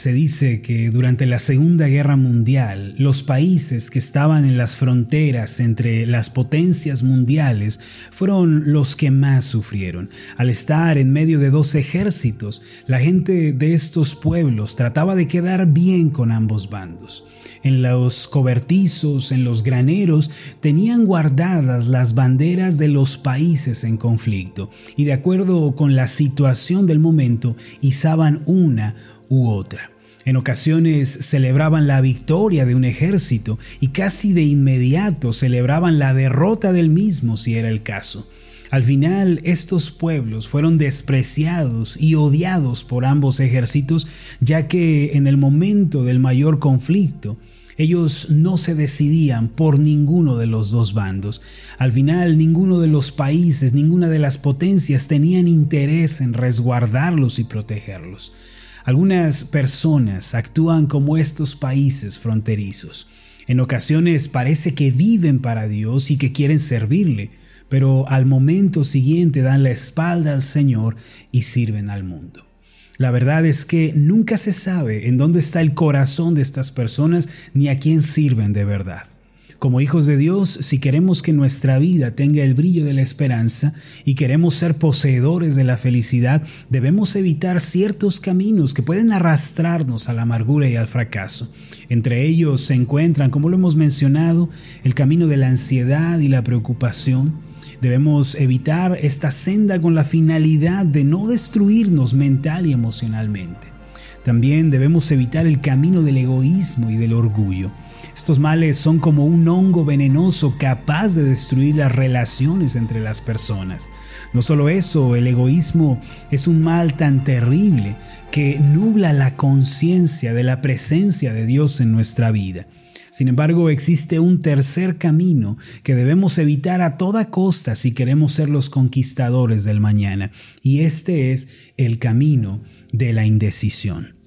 Se dice que durante la Segunda Guerra Mundial, los países que estaban en las fronteras entre las potencias mundiales fueron los que más sufrieron. Al estar en medio de dos ejércitos, la gente de estos pueblos trataba de quedar bien con ambos bandos. En los cobertizos, en los graneros, tenían guardadas las banderas de los países en conflicto y de acuerdo con la situación del momento izaban una u otra. En ocasiones celebraban la victoria de un ejército y casi de inmediato celebraban la derrota del mismo si era el caso. Al final estos pueblos fueron despreciados y odiados por ambos ejércitos, ya que en el momento del mayor conflicto, ellos no se decidían por ninguno de los dos bandos. Al final, ninguno de los países, ninguna de las potencias tenían interés en resguardarlos y protegerlos. Algunas personas actúan como estos países fronterizos. En ocasiones parece que viven para Dios y que quieren servirle, pero al momento siguiente dan la espalda al Señor y sirven al mundo. La verdad es que nunca se sabe en dónde está el corazón de estas personas ni a quién sirven de verdad. Como hijos de Dios, si queremos que nuestra vida tenga el brillo de la esperanza y queremos ser poseedores de la felicidad, debemos evitar ciertos caminos que pueden arrastrarnos a la amargura y al fracaso. Entre ellos se encuentran, como lo hemos mencionado, el camino de la ansiedad y la preocupación, Debemos evitar esta senda con la finalidad de no destruirnos mental y emocionalmente. También debemos evitar el camino del egoísmo y del orgullo. Estos males son como un hongo venenoso capaz de destruir las relaciones entre las personas. No solo eso, el egoísmo es un mal tan terrible que nubla la conciencia de la presencia de Dios en nuestra vida. Sin embargo, existe un tercer camino que debemos evitar a toda costa si queremos ser los conquistadores del mañana, y este es el camino de la indecisión.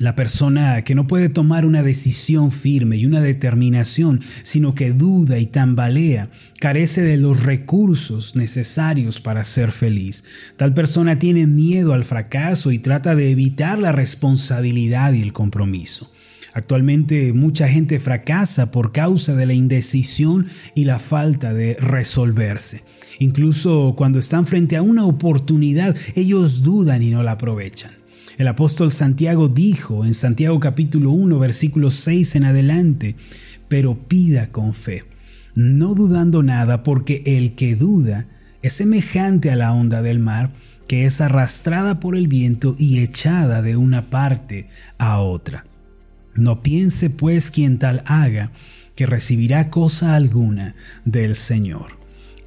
La persona que no puede tomar una decisión firme y una determinación, sino que duda y tambalea, carece de los recursos necesarios para ser feliz. Tal persona tiene miedo al fracaso y trata de evitar la responsabilidad y el compromiso. Actualmente mucha gente fracasa por causa de la indecisión y la falta de resolverse. Incluso cuando están frente a una oportunidad, ellos dudan y no la aprovechan. El apóstol Santiago dijo en Santiago capítulo 1 versículo 6 en adelante, pero pida con fe, no dudando nada, porque el que duda es semejante a la onda del mar, que es arrastrada por el viento y echada de una parte a otra. No piense pues quien tal haga, que recibirá cosa alguna del Señor.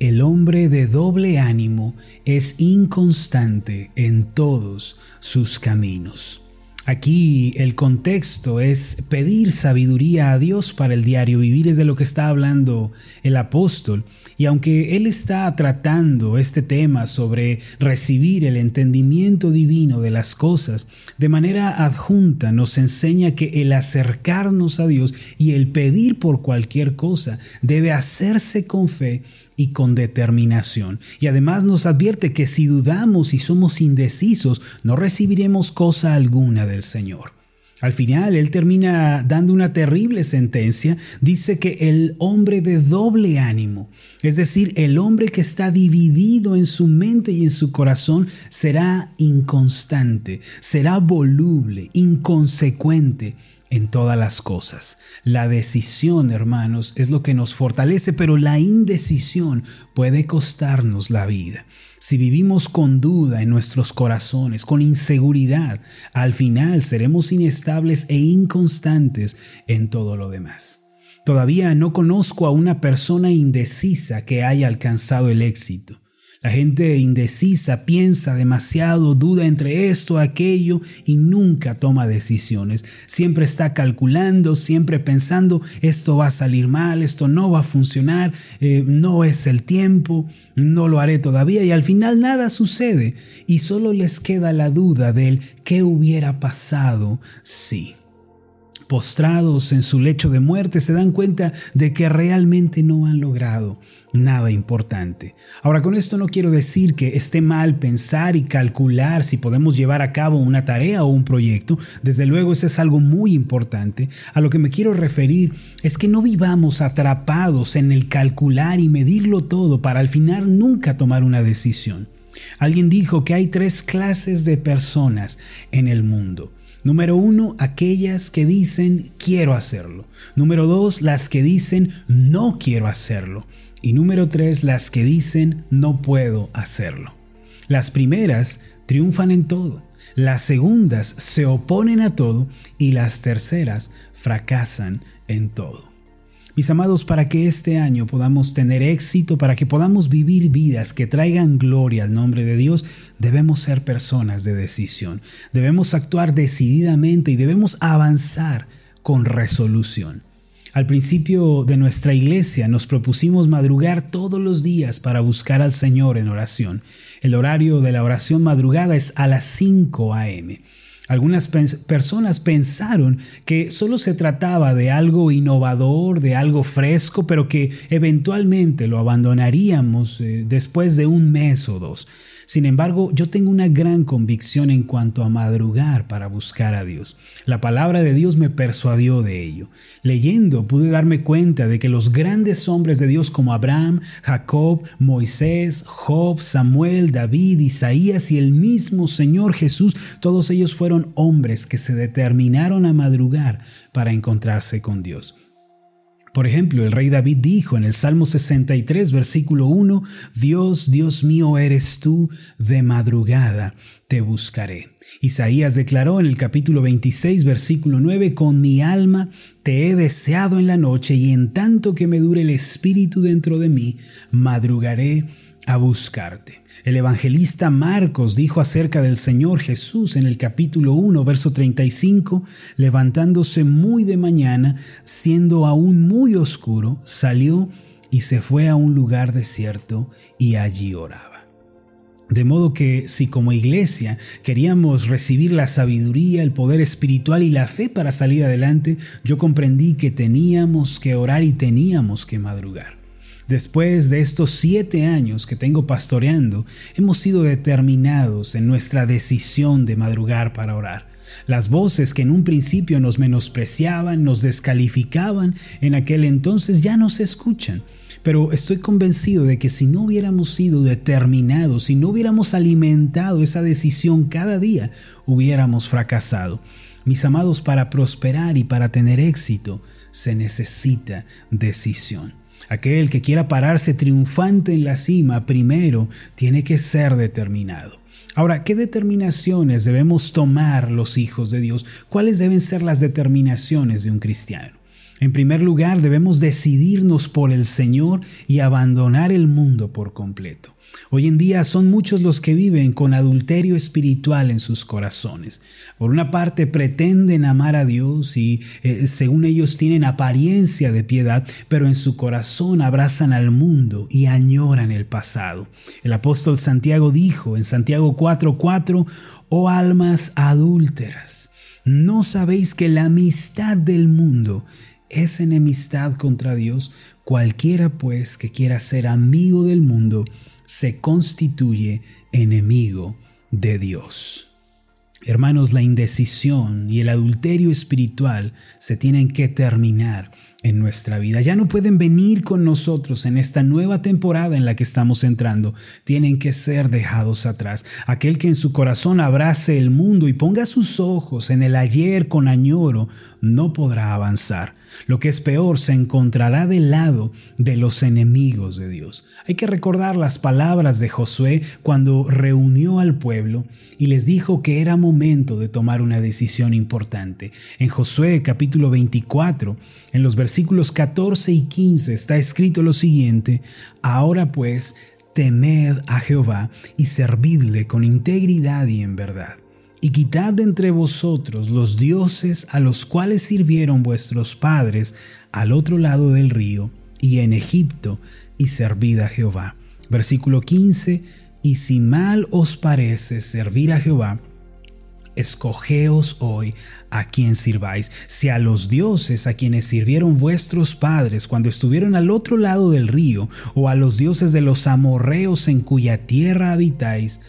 El hombre de doble ánimo es inconstante en todos sus caminos. Aquí el contexto es pedir sabiduría a Dios para el diario vivir, es de lo que está hablando el apóstol. Y aunque él está tratando este tema sobre recibir el entendimiento divino de las cosas, de manera adjunta nos enseña que el acercarnos a Dios y el pedir por cualquier cosa debe hacerse con fe y con determinación. Y además nos advierte que si dudamos y somos indecisos, no recibiremos cosa alguna Señor. Al final, él termina dando una terrible sentencia. Dice que el hombre de doble ánimo, es decir, el hombre que está dividido en su mente y en su corazón, será inconstante, será voluble, inconsecuente en todas las cosas. La decisión, hermanos, es lo que nos fortalece, pero la indecisión puede costarnos la vida. Si vivimos con duda en nuestros corazones, con inseguridad, al final seremos inestables e inconstantes en todo lo demás. Todavía no conozco a una persona indecisa que haya alcanzado el éxito. La gente indecisa piensa demasiado, duda entre esto, aquello y nunca toma decisiones. Siempre está calculando, siempre pensando, esto va a salir mal, esto no va a funcionar, eh, no es el tiempo, no lo haré todavía y al final nada sucede y solo les queda la duda del qué hubiera pasado si. Postrados en su lecho de muerte, se dan cuenta de que realmente no han logrado nada importante. Ahora, con esto no quiero decir que esté mal pensar y calcular si podemos llevar a cabo una tarea o un proyecto. Desde luego, eso es algo muy importante. A lo que me quiero referir es que no vivamos atrapados en el calcular y medirlo todo para al final nunca tomar una decisión. Alguien dijo que hay tres clases de personas en el mundo. Número uno, aquellas que dicen quiero hacerlo. Número dos, las que dicen no quiero hacerlo. Y número tres, las que dicen no puedo hacerlo. Las primeras triunfan en todo. Las segundas se oponen a todo y las terceras fracasan en todo. Mis amados, para que este año podamos tener éxito, para que podamos vivir vidas que traigan gloria al nombre de Dios, debemos ser personas de decisión. Debemos actuar decididamente y debemos avanzar con resolución. Al principio de nuestra iglesia nos propusimos madrugar todos los días para buscar al Señor en oración. El horario de la oración madrugada es a las 5 a.m. Algunas personas pensaron que solo se trataba de algo innovador, de algo fresco, pero que eventualmente lo abandonaríamos eh, después de un mes o dos. Sin embargo, yo tengo una gran convicción en cuanto a madrugar para buscar a Dios. La palabra de Dios me persuadió de ello. Leyendo pude darme cuenta de que los grandes hombres de Dios como Abraham, Jacob, Moisés, Job, Samuel, David, Isaías y el mismo Señor Jesús, todos ellos fueron hombres que se determinaron a madrugar para encontrarse con Dios. Por ejemplo, el rey David dijo en el Salmo 63, versículo 1, Dios, Dios mío eres tú, de madrugada te buscaré. Isaías declaró en el capítulo 26, versículo 9, Con mi alma te he deseado en la noche y en tanto que me dure el espíritu dentro de mí, madrugaré a buscarte. El evangelista Marcos dijo acerca del Señor Jesús en el capítulo 1, verso 35, levantándose muy de mañana, siendo aún muy oscuro, salió y se fue a un lugar desierto y allí oraba. De modo que si como iglesia queríamos recibir la sabiduría, el poder espiritual y la fe para salir adelante, yo comprendí que teníamos que orar y teníamos que madrugar. Después de estos siete años que tengo pastoreando, hemos sido determinados en nuestra decisión de madrugar para orar. Las voces que en un principio nos menospreciaban, nos descalificaban, en aquel entonces ya no se escuchan. Pero estoy convencido de que si no hubiéramos sido determinados, si no hubiéramos alimentado esa decisión cada día, hubiéramos fracasado. Mis amados, para prosperar y para tener éxito se necesita decisión. Aquel que quiera pararse triunfante en la cima primero tiene que ser determinado. Ahora, ¿qué determinaciones debemos tomar los hijos de Dios? ¿Cuáles deben ser las determinaciones de un cristiano? En primer lugar, debemos decidirnos por el Señor y abandonar el mundo por completo. Hoy en día son muchos los que viven con adulterio espiritual en sus corazones. Por una parte pretenden amar a Dios y eh, según ellos tienen apariencia de piedad, pero en su corazón abrazan al mundo y añoran el pasado. El apóstol Santiago dijo en Santiago 4:4, oh almas adúlteras, ¿no sabéis que la amistad del mundo es enemistad contra Dios. Cualquiera pues que quiera ser amigo del mundo se constituye enemigo de Dios. Hermanos, la indecisión y el adulterio espiritual se tienen que terminar en nuestra vida. Ya no pueden venir con nosotros en esta nueva temporada en la que estamos entrando. Tienen que ser dejados atrás. Aquel que en su corazón abrace el mundo y ponga sus ojos en el ayer con añoro, no podrá avanzar. Lo que es peor, se encontrará del lado de los enemigos de Dios. Hay que recordar las palabras de Josué cuando reunió al pueblo y les dijo que era momento de tomar una decisión importante. En Josué capítulo 24, en los versículos 14 y 15 está escrito lo siguiente, Ahora pues, temed a Jehová y servidle con integridad y en verdad y quitad de entre vosotros los dioses a los cuales sirvieron vuestros padres al otro lado del río y en Egipto, y servid a Jehová. Versículo 15, y si mal os parece servir a Jehová, escogeos hoy a quien sirváis, si a los dioses a quienes sirvieron vuestros padres cuando estuvieron al otro lado del río, o a los dioses de los amorreos en cuya tierra habitáis,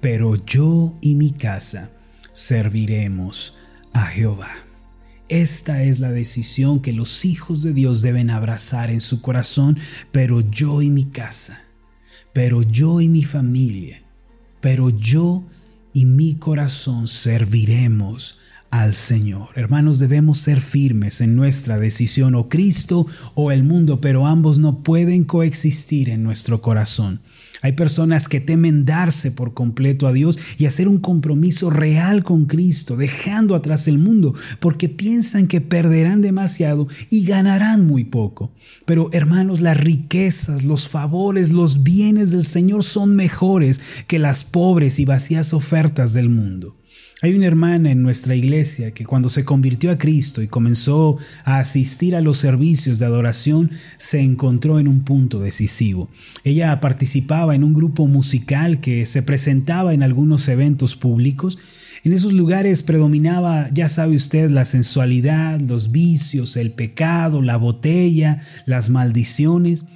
pero yo y mi casa serviremos a Jehová. Esta es la decisión que los hijos de Dios deben abrazar en su corazón, pero yo y mi casa, pero yo y mi familia, pero yo y mi corazón serviremos al Señor. Hermanos, debemos ser firmes en nuestra decisión o Cristo o el mundo, pero ambos no pueden coexistir en nuestro corazón. Hay personas que temen darse por completo a Dios y hacer un compromiso real con Cristo, dejando atrás el mundo, porque piensan que perderán demasiado y ganarán muy poco. Pero hermanos, las riquezas, los favores, los bienes del Señor son mejores que las pobres y vacías ofertas del mundo. Hay una hermana en nuestra iglesia que cuando se convirtió a Cristo y comenzó a asistir a los servicios de adoración, se encontró en un punto decisivo. Ella participaba en un grupo musical que se presentaba en algunos eventos públicos. En esos lugares predominaba, ya sabe usted, la sensualidad, los vicios, el pecado, la botella, las maldiciones.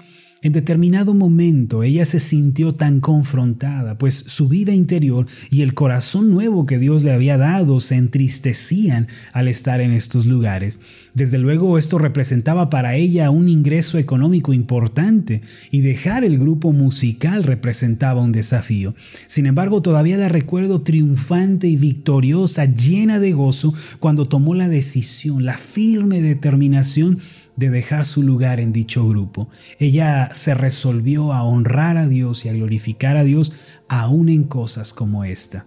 En determinado momento ella se sintió tan confrontada, pues su vida interior y el corazón nuevo que Dios le había dado se entristecían al estar en estos lugares. Desde luego esto representaba para ella un ingreso económico importante y dejar el grupo musical representaba un desafío. Sin embargo, todavía la recuerdo triunfante y victoriosa, llena de gozo, cuando tomó la decisión, la firme determinación de dejar su lugar en dicho grupo. Ella se resolvió a honrar a Dios y a glorificar a Dios aún en cosas como esta.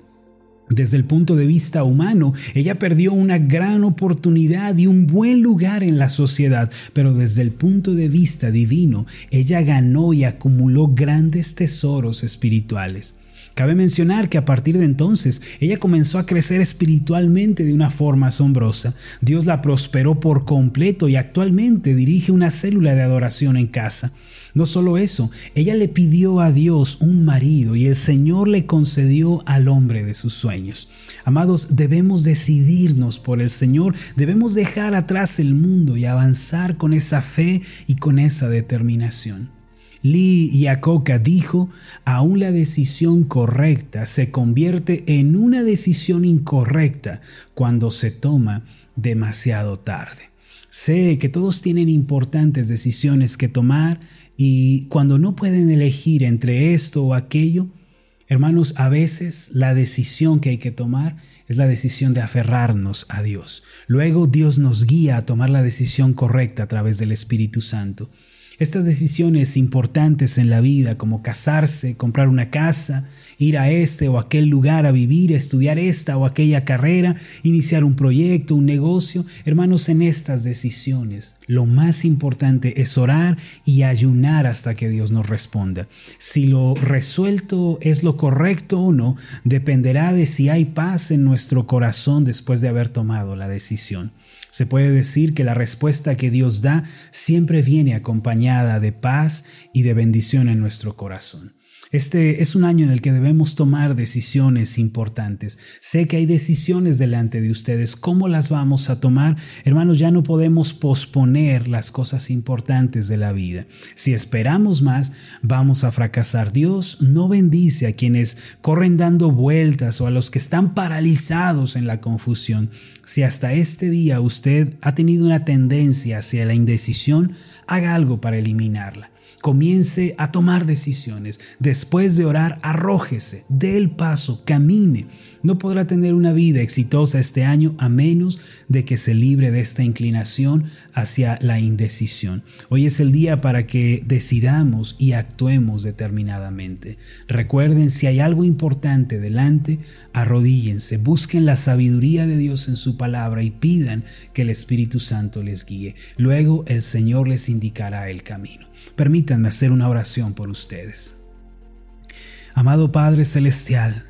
Desde el punto de vista humano, ella perdió una gran oportunidad y un buen lugar en la sociedad, pero desde el punto de vista divino, ella ganó y acumuló grandes tesoros espirituales. Cabe mencionar que a partir de entonces ella comenzó a crecer espiritualmente de una forma asombrosa. Dios la prosperó por completo y actualmente dirige una célula de adoración en casa. No solo eso, ella le pidió a Dios un marido y el Señor le concedió al hombre de sus sueños. Amados, debemos decidirnos por el Señor, debemos dejar atrás el mundo y avanzar con esa fe y con esa determinación. Lee Iacocca dijo, aún la decisión correcta se convierte en una decisión incorrecta cuando se toma demasiado tarde. Sé que todos tienen importantes decisiones que tomar y cuando no pueden elegir entre esto o aquello, hermanos, a veces la decisión que hay que tomar es la decisión de aferrarnos a Dios. Luego Dios nos guía a tomar la decisión correcta a través del Espíritu Santo. Estas decisiones importantes en la vida, como casarse, comprar una casa, ir a este o aquel lugar a vivir, estudiar esta o aquella carrera, iniciar un proyecto, un negocio, hermanos, en estas decisiones lo más importante es orar y ayunar hasta que Dios nos responda. Si lo resuelto es lo correcto o no, dependerá de si hay paz en nuestro corazón después de haber tomado la decisión. Se puede decir que la respuesta que Dios da siempre viene acompañada de paz y de bendición en nuestro corazón. Este es un año en el que debemos tomar decisiones importantes. Sé que hay decisiones delante de ustedes. ¿Cómo las vamos a tomar? Hermanos, ya no podemos posponer las cosas importantes de la vida. Si esperamos más, vamos a fracasar. Dios no bendice a quienes corren dando vueltas o a los que están paralizados en la confusión. Si hasta este día usted ha tenido una tendencia hacia la indecisión, haga algo para eliminarla. Comience a tomar decisiones. Después de orar, arrójese, dé el paso, camine. No podrá tener una vida exitosa este año a menos de que se libre de esta inclinación hacia la indecisión. Hoy es el día para que decidamos y actuemos determinadamente. Recuerden, si hay algo importante delante, arrodíllense, busquen la sabiduría de Dios en su palabra y pidan que el Espíritu Santo les guíe. Luego el Señor les indicará el camino. Permítanme hacer una oración por ustedes. Amado Padre Celestial,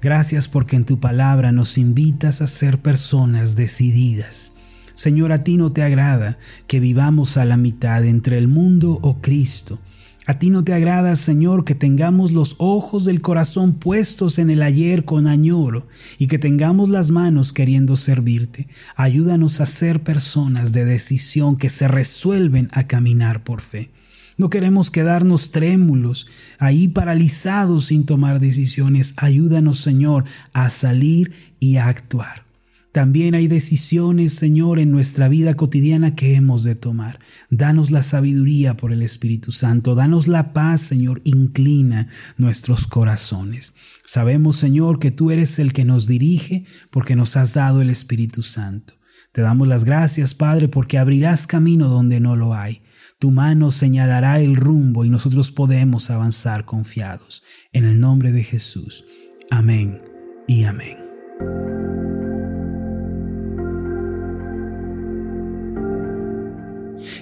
gracias porque en tu palabra nos invitas a ser personas decididas. Señor, a ti no te agrada que vivamos a la mitad entre el mundo o Cristo. A ti no te agrada, Señor, que tengamos los ojos del corazón puestos en el ayer con añoro y que tengamos las manos queriendo servirte. Ayúdanos a ser personas de decisión que se resuelven a caminar por fe. No queremos quedarnos trémulos, ahí paralizados sin tomar decisiones. Ayúdanos, Señor, a salir y a actuar. También hay decisiones, Señor, en nuestra vida cotidiana que hemos de tomar. Danos la sabiduría por el Espíritu Santo. Danos la paz, Señor. Inclina nuestros corazones. Sabemos, Señor, que tú eres el que nos dirige porque nos has dado el Espíritu Santo. Te damos las gracias, Padre, porque abrirás camino donde no lo hay. Tu mano señalará el rumbo y nosotros podemos avanzar confiados. En el nombre de Jesús. Amén y amén.